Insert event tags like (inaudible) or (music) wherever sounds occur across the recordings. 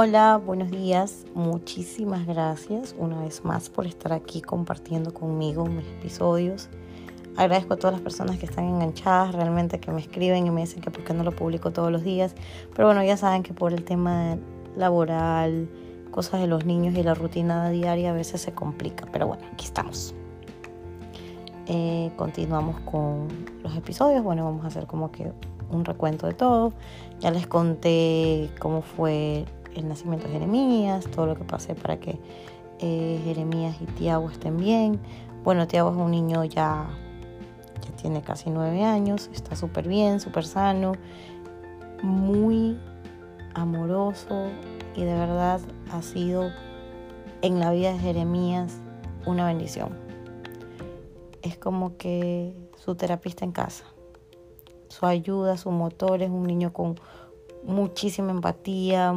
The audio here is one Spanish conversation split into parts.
Hola, buenos días. Muchísimas gracias una vez más por estar aquí compartiendo conmigo mis episodios. Agradezco a todas las personas que están enganchadas, realmente que me escriben y me dicen que por qué no lo publico todos los días. Pero bueno, ya saben que por el tema laboral, cosas de los niños y la rutina diaria a veces se complica. Pero bueno, aquí estamos. Eh, continuamos con los episodios. Bueno, vamos a hacer como que un recuento de todo. Ya les conté cómo fue el nacimiento de Jeremías, todo lo que pasé para que eh, Jeremías y Tiago estén bien. Bueno, Tiago es un niño ya, ya tiene casi nueve años, está súper bien, súper sano, muy amoroso y de verdad ha sido en la vida de Jeremías una bendición. Es como que su terapista en casa, su ayuda, su motor, es un niño con muchísima empatía,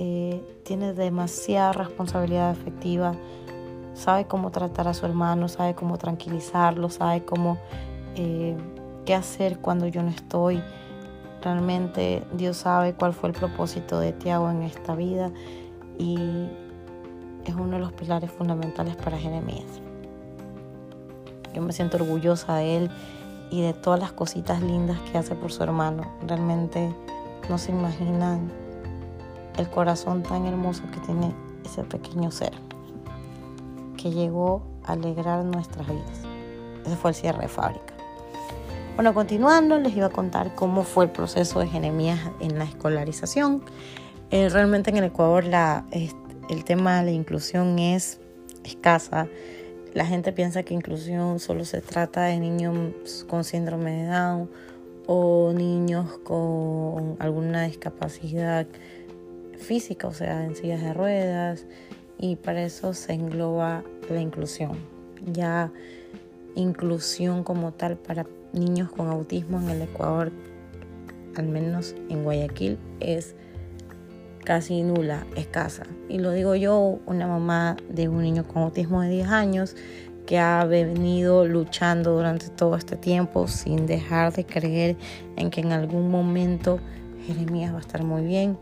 eh, tiene demasiada responsabilidad afectiva, sabe cómo tratar a su hermano, sabe cómo tranquilizarlo, sabe cómo eh, qué hacer cuando yo no estoy. Realmente Dios sabe cuál fue el propósito de Tiago en esta vida y es uno de los pilares fundamentales para Jeremías. Yo me siento orgullosa de él y de todas las cositas lindas que hace por su hermano. Realmente no se imaginan el corazón tan hermoso que tiene ese pequeño ser que llegó a alegrar nuestras vidas. Ese fue el cierre de fábrica. Bueno, continuando, les iba a contar cómo fue el proceso de Jeremías en la escolarización. Eh, realmente en el Ecuador la, el tema de la inclusión es escasa. La gente piensa que inclusión solo se trata de niños con síndrome de Down o niños con alguna discapacidad física, o sea, en sillas de ruedas, y para eso se engloba la inclusión. Ya inclusión como tal para niños con autismo en el Ecuador, al menos en Guayaquil, es casi nula, escasa. Y lo digo yo, una mamá de un niño con autismo de 10 años que ha venido luchando durante todo este tiempo sin dejar de creer en que en algún momento Jeremías va a estar muy bien,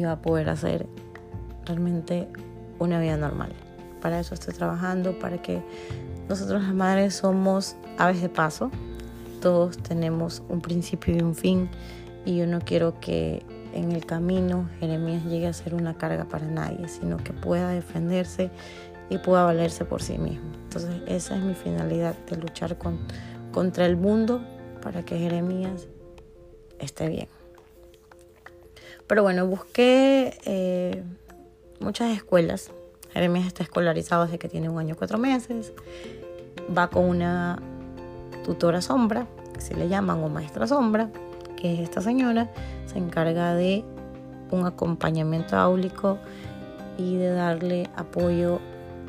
va a poder hacer realmente una vida normal. Para eso estoy trabajando, para que nosotros las madres somos aves de paso. Todos tenemos un principio y un fin y yo no quiero que en el camino Jeremías llegue a ser una carga para nadie, sino que pueda defenderse y pueda valerse por sí mismo. Entonces esa es mi finalidad de luchar con, contra el mundo para que Jeremías esté bien. Pero bueno, busqué eh, muchas escuelas. Jeremías está escolarizado desde que tiene un año y cuatro meses. Va con una tutora sombra, que se le llaman, o maestra sombra, que es esta señora. Se encarga de un acompañamiento áulico y de darle apoyo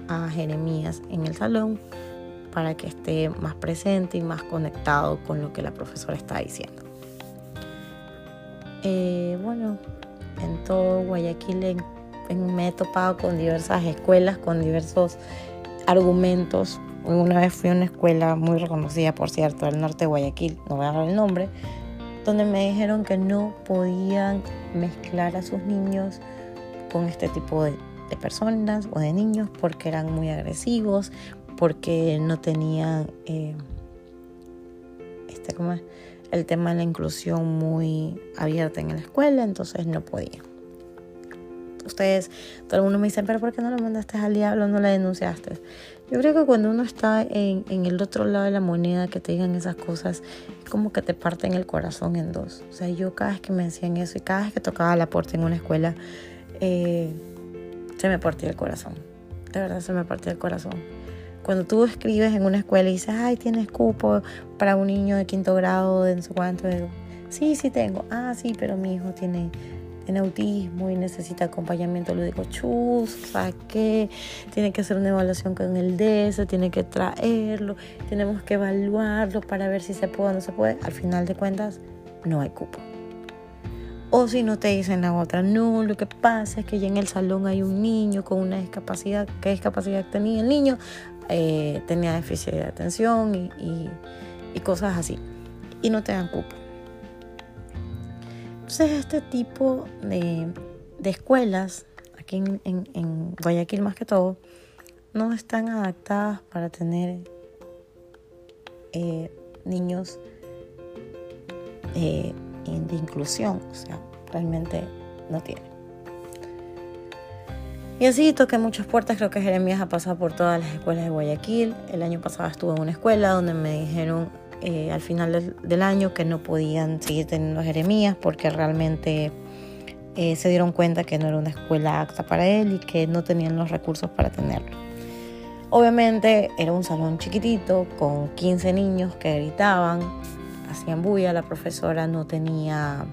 a Jeremías en el salón para que esté más presente y más conectado con lo que la profesora está diciendo. Eh, bueno, en todo Guayaquil me he topado con diversas escuelas, con diversos argumentos. Una vez fui a una escuela muy reconocida, por cierto, del norte de Guayaquil, no voy a dar el nombre, donde me dijeron que no podían mezclar a sus niños con este tipo de, personas o de niños porque eran muy agresivos, porque no tenían eh, este, ¿cómo es? El tema de la inclusión muy abierta en la escuela, entonces no podía. Ustedes, todo el mundo me dice, pero ¿por qué no lo mandaste al diablo, no la denunciaste? Yo creo que cuando uno está en, el otro lado de la moneda, que te digan esas cosas, es como que te parten el corazón en dos. O sea, yo cada vez que me decían eso y cada vez que tocaba la puerta en una escuela, eh, se me partía el corazón. De verdad se me partía el corazón. Cuando tú escribes en una escuela y dices, ay, tienes cupo para un niño de quinto grado, de no sé cuánto, digo, sí, sí tengo. Ah, sí, pero mi hijo tiene, autismo y necesita acompañamiento digo, Chus, ¿sabes qué? Tiene que hacer una evaluación con el DS, tiene que traerlo, tenemos que evaluarlo para ver si se puede o no se puede. Al final de cuentas, no hay cupo. O si no te dicen la otra, no, lo que pasa es que ya en el salón hay un niño con una discapacidad, ¿qué discapacidad tenía el niño? Eh, tenía déficit de atención y, cosas así. Y no te dan cupo. Entonces este tipo de, escuelas, aquí en, Guayaquil más que todo, no están adaptadas para tener eh, niños eh, de inclusión, o sea, realmente no tienen. Y así toqué muchas puertas, creo que Jeremías ha pasado por todas las escuelas de Guayaquil. El año pasado estuve en una escuela donde me dijeron eh, al final del, año que no podían seguir teniendo a Jeremías porque realmente eh, se dieron cuenta que no era una escuela apta para él y que no tenían los recursos para tenerlo. Obviamente era un salón chiquitito con 15 niños que gritaban, hacían bulla, la profesora no tenía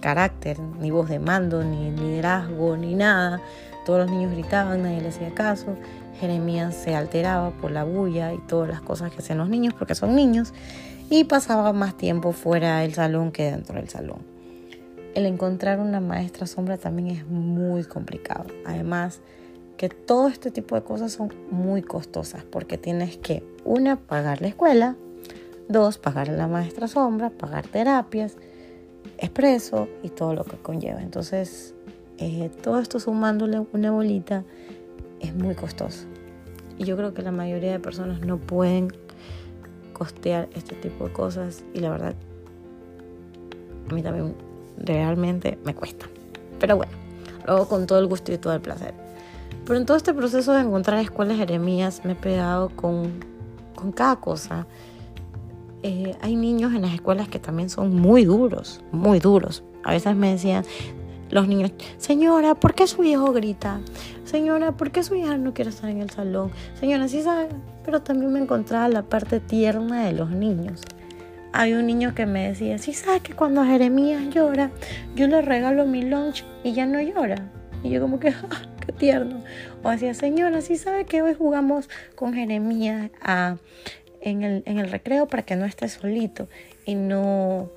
carácter, ni voz de mando, ni liderazgo, ni nada. Todos los niños gritaban, nadie le hacía caso. Jeremías se alteraba por la bulla y todas las cosas que hacían los niños, porque son niños, y pasaba más tiempo fuera del salón que dentro del salón el encontrar una maestra sombra también es muy complicado. Además, que todo este tipo de cosas son muy costosas porque tienes que, una, pagar la escuela, dos, pagar la maestra sombra, pagar terapias, expreso y todo lo que conlleva. Entonces, eh, todo esto sumándole una bolita es muy costoso. Y yo creo que la mayoría de personas no pueden costear este tipo de cosas y la verdad, a mí también realmente me cuesta. Pero bueno, lo hago con todo el gusto y todo el placer. Pero en todo este proceso de encontrar escuelas Jeremías me he pegado con, con cada cosa. Eh, hay niños en las escuelas que también son muy duros, muy duros. A veces me decían los niños, señora, ¿por qué su hijo grita? Señora, ¿por qué su hija no quiere estar en el salón? Señora, sí sabe, pero también me encontraba la parte tierna de los niños hay un niño que me decía, si sabes que cuando Jeremías llora, yo le regalo mi lunch y ya no llora. Y yo como que, (laughs) ah, qué tierno. O decía, señora, si sabe que hoy jugamos con Jeremías en, el, en el recreo para que no esté solito y no,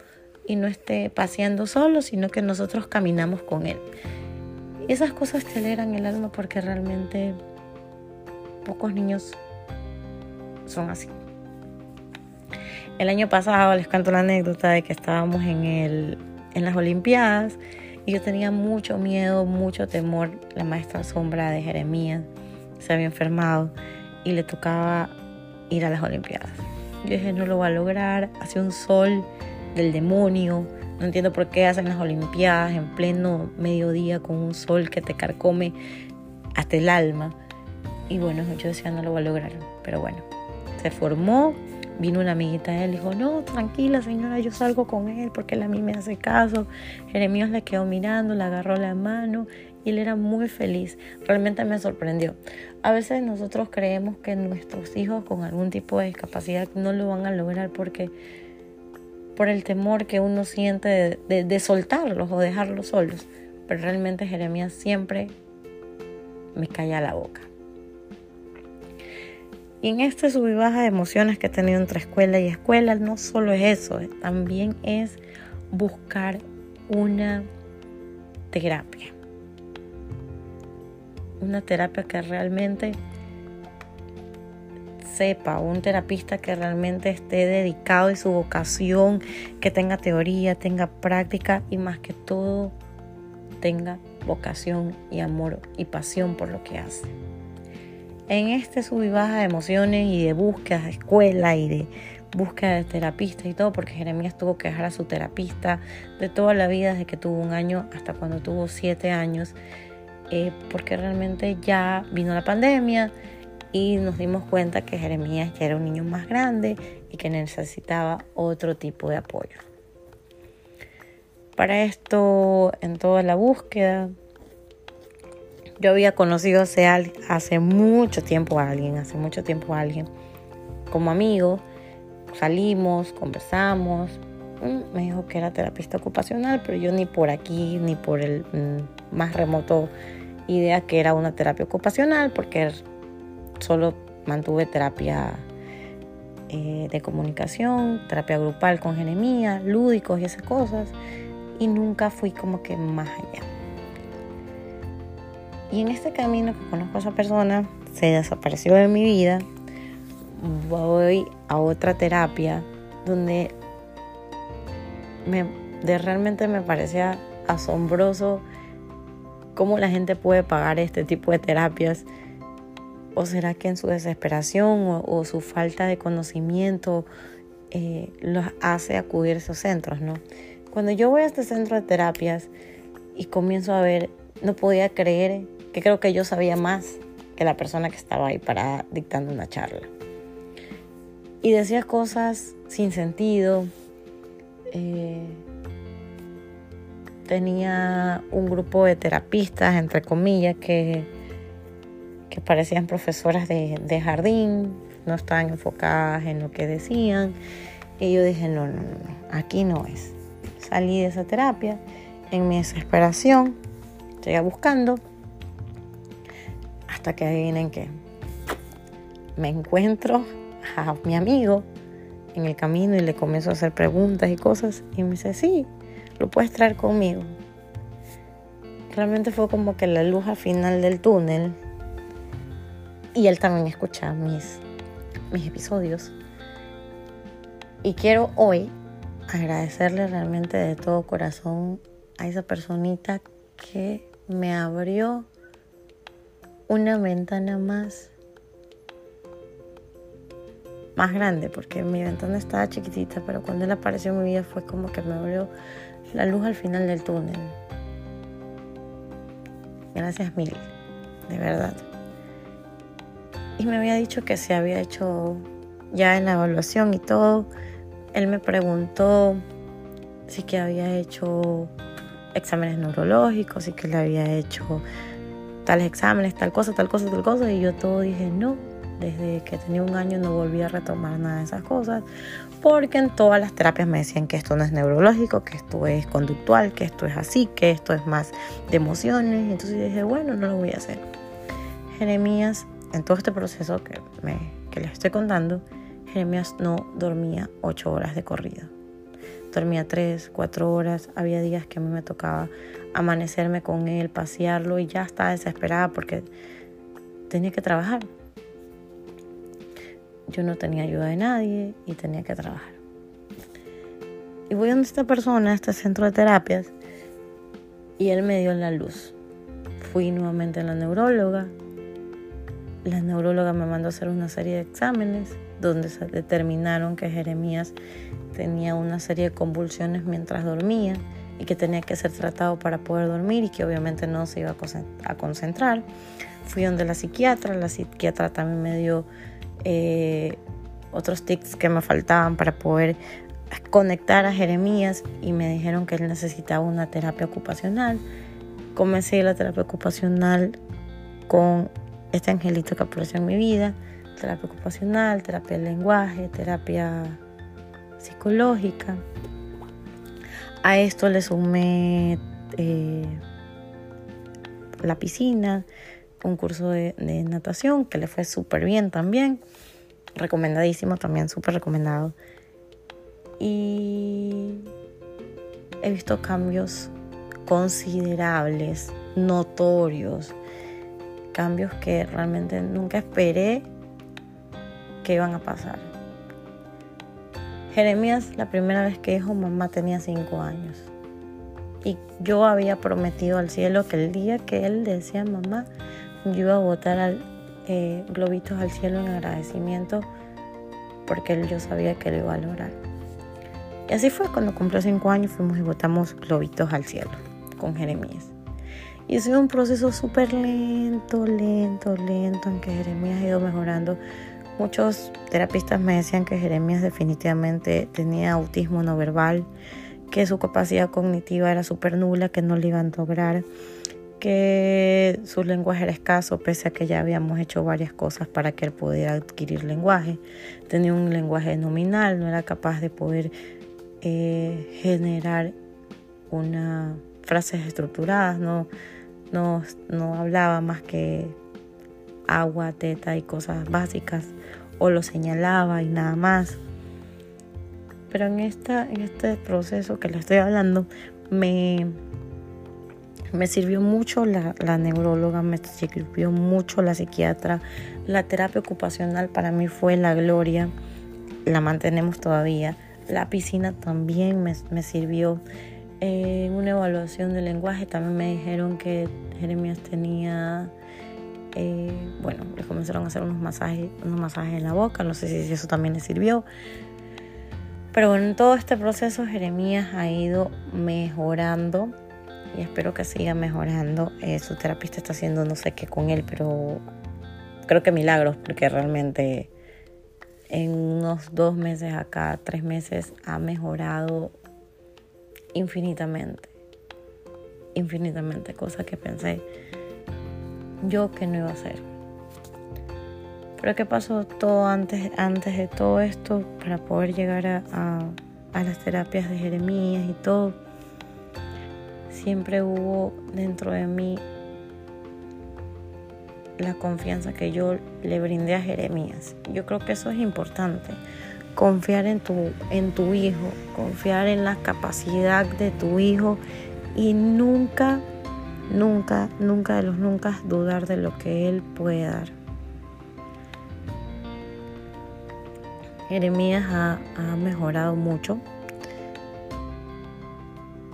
y no esté paseando solo, sino que nosotros caminamos con él. Y esas cosas te alegran el alma porque realmente pocos niños son así. El año pasado les canto la anécdota de que estábamos en, el, en las Olimpiadas y yo tenía mucho miedo, mucho temor. La maestra sombra de Jeremías se había enfermado y le tocaba ir a las Olimpiadas. Yo dije, no lo va a lograr, hace un sol del demonio. No entiendo por qué hacen las Olimpiadas en pleno mediodía con un sol que te carcome hasta el alma. Y bueno, yo decía, no lo va a lograr. Pero bueno, se formó, Vino una amiguita de él dijo, no, tranquila señora, yo salgo con él porque él a mí me hace caso. Jeremías le quedó mirando, le agarró la mano y él era muy feliz. Realmente me sorprendió. A veces nosotros creemos que nuestros hijos con algún tipo de discapacidad no lo van a lograr porque por el temor que uno siente de, soltarlos o dejarlos solos. Pero realmente Jeremías siempre me calla la boca. Y en este sub y baja de emociones que he tenido entre escuela y escuela, no solo es eso, eh, también es buscar una terapia. Una terapia que realmente sepa, un terapista que realmente esté dedicado y su vocación, que tenga teoría, tenga práctica y más que todo tenga vocación y amor y pasión por lo que hace. En este sub y baja de emociones y de búsqueda de escuela y de búsqueda de terapista y todo, porque Jeremías tuvo que dejar a su terapista de toda la vida, desde que tuvo un año hasta cuando tuvo siete años, eh, porque realmente ya vino la pandemia y nos dimos cuenta que Jeremías ya era un niño más grande y que necesitaba otro tipo de apoyo. Para esto, en toda la búsqueda, yo había conocido hace, hace mucho tiempo a alguien, hace mucho tiempo a alguien, como amigo. Salimos, conversamos. Mm, me dijo que era terapista ocupacional, pero yo ni por aquí, ni por el mm, más remoto idea que era una terapia ocupacional, porque solo mantuve terapia eh, de comunicación, terapia grupal con genemía, lúdicos y esas cosas, y nunca fui como que más allá. Y en este camino que conozco a esa persona, se desapareció de mi vida, voy a otra terapia donde me, de realmente me parecía asombroso ¿Cómo la gente puede pagar este tipo de terapias? ¿O será que en su desesperación o, su falta de conocimiento eh, los hace acudir a esos centros, no? Cuando yo voy a este centro de terapias y comienzo a ver, no podía creer que creo que yo sabía más que la persona que estaba ahí para dictando una charla. Y decía cosas sin sentido. Eh, tenía un grupo de terapistas, entre comillas, que, que parecían profesoras de, jardín, no estaban enfocadas en lo que decían. Y yo dije, no, no, no, aquí no es. Salí de esa terapia en mi desesperación, seguía buscando, hasta que adivinen que me encuentro a mi amigo en el camino y le comienzo a hacer preguntas y cosas y me dice, sí, lo puedes traer conmigo. Realmente fue como que la luz al final del túnel y él también escucha mis, mis episodios. Y quiero hoy agradecerle realmente de todo corazón a esa personita que me abrió una ventana más más grande porque mi ventana estaba chiquitita pero cuando él apareció en mi vida fue como que me abrió la luz al final del túnel gracias mil de verdad y me había dicho que se había hecho ya en la evaluación y todo él me preguntó si que había hecho exámenes neurológicos y que le había hecho tales exámenes, tal cosa, tal cosa, tal cosa. Y yo todo dije, no, desde que tenía un año no volví a retomar nada de esas cosas, porque en todas las terapias me decían que esto no es neurológico, que esto es conductual, que esto es así, que esto es más de emociones. Entonces dije, bueno, no lo voy a hacer. Jeremías, en todo este proceso que, me, que les estoy contando, Jeremías no dormía ocho horas de corrido dormía tres, cuatro horas. Había días que a mí me tocaba amanecerme con él, pasearlo y ya estaba desesperada porque tenía que trabajar. Yo no tenía ayuda de nadie y tenía que trabajar. Y voy a esta persona, a este centro de terapias, y él me dio la luz. Fui nuevamente a la neuróloga. La neuróloga me mandó a hacer una serie de exámenes donde se determinaron que Jeremías tenía una serie de convulsiones mientras dormía y que tenía que ser tratado para poder dormir y que obviamente no se iba a concentrar. Fui donde la psiquiatra, la psiquiatra también me dio eh, otros tics que me faltaban para poder conectar a Jeremías y me dijeron que él necesitaba una terapia ocupacional. Comencé la terapia ocupacional con este angelito que apareció en mi vida, terapia ocupacional, terapia del lenguaje, terapia psicológica. A esto le sumé eh, la piscina, un curso de, natación que le fue súper bien también. Recomendadísimo también, súper recomendado. Y he visto cambios considerables, notorios, cambios que realmente nunca esperé que iban a pasar. Jeremías la primera vez que dijo mamá tenía cinco años. Y yo había prometido al cielo que el día que él decía mamá, yo iba a botar eh, globitos al cielo en agradecimiento porque él, yo sabía que lo iba a lograr. Y así fue, cuando cumplió cinco años fuimos y botamos globitos al cielo con Jeremías. Y ha sido un proceso súper lento, lento, lento en que Jeremías ha ido mejorando Muchos terapistas me decían que Jeremías definitivamente tenía autismo no verbal, que su capacidad cognitiva era súper nula, que no le iban a lograr, que su lenguaje era escaso, pese a que ya habíamos hecho varias cosas para que él pudiera adquirir lenguaje. Tenía un lenguaje nominal, no era capaz de poder eh, generar una frases estructuradas, no, no, no hablaba más que agua, teta y cosas básicas, o lo señalaba y nada más. Pero en, esta, en este proceso que le estoy hablando, me, me sirvió mucho la, la neuróloga, me sirvió mucho la psiquiatra, la terapia ocupacional para mí fue la gloria, la mantenemos todavía. La piscina también me, me sirvió en una evaluación de lenguaje también me dijeron que Jeremías tenía, eh, bueno, le comenzaron a hacer unos masajes, unos masajes en la boca, no sé si eso también le sirvió. Pero bueno, en todo este proceso Jeremías ha ido mejorando y espero que siga mejorando. Eh, su terapista está haciendo no sé qué con él, pero creo que milagros, porque realmente en unos dos meses acá, tres meses, ha mejorado infinitamente. Infinitamente, cosa que pensé yo que no iba a hacer. Pero ¿qué pasó todo antes, antes de todo esto para poder llegar a, a las terapias de Jeremías y todo? Siempre hubo dentro de mí la confianza que yo le brindé a Jeremías. Yo creo que eso es importante confiar en tu, en tu hijo, confiar en la capacidad de tu hijo y nunca, nunca, nunca de los nunca dudar de lo que él puede dar. Jeremías ha, ha mejorado mucho,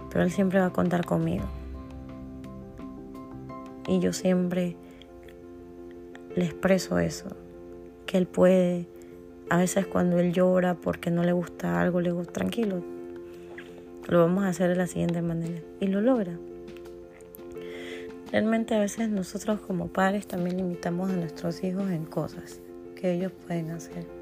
pero él siempre va a contar conmigo. Y yo siempre le expreso eso, que él puede a veces cuando él llora porque no le gusta algo, le digo, tranquilo, lo vamos a hacer de la siguiente manera. Y lo logra. Realmente a veces nosotros como padres también limitamos a nuestros hijos en cosas que ellos pueden hacer.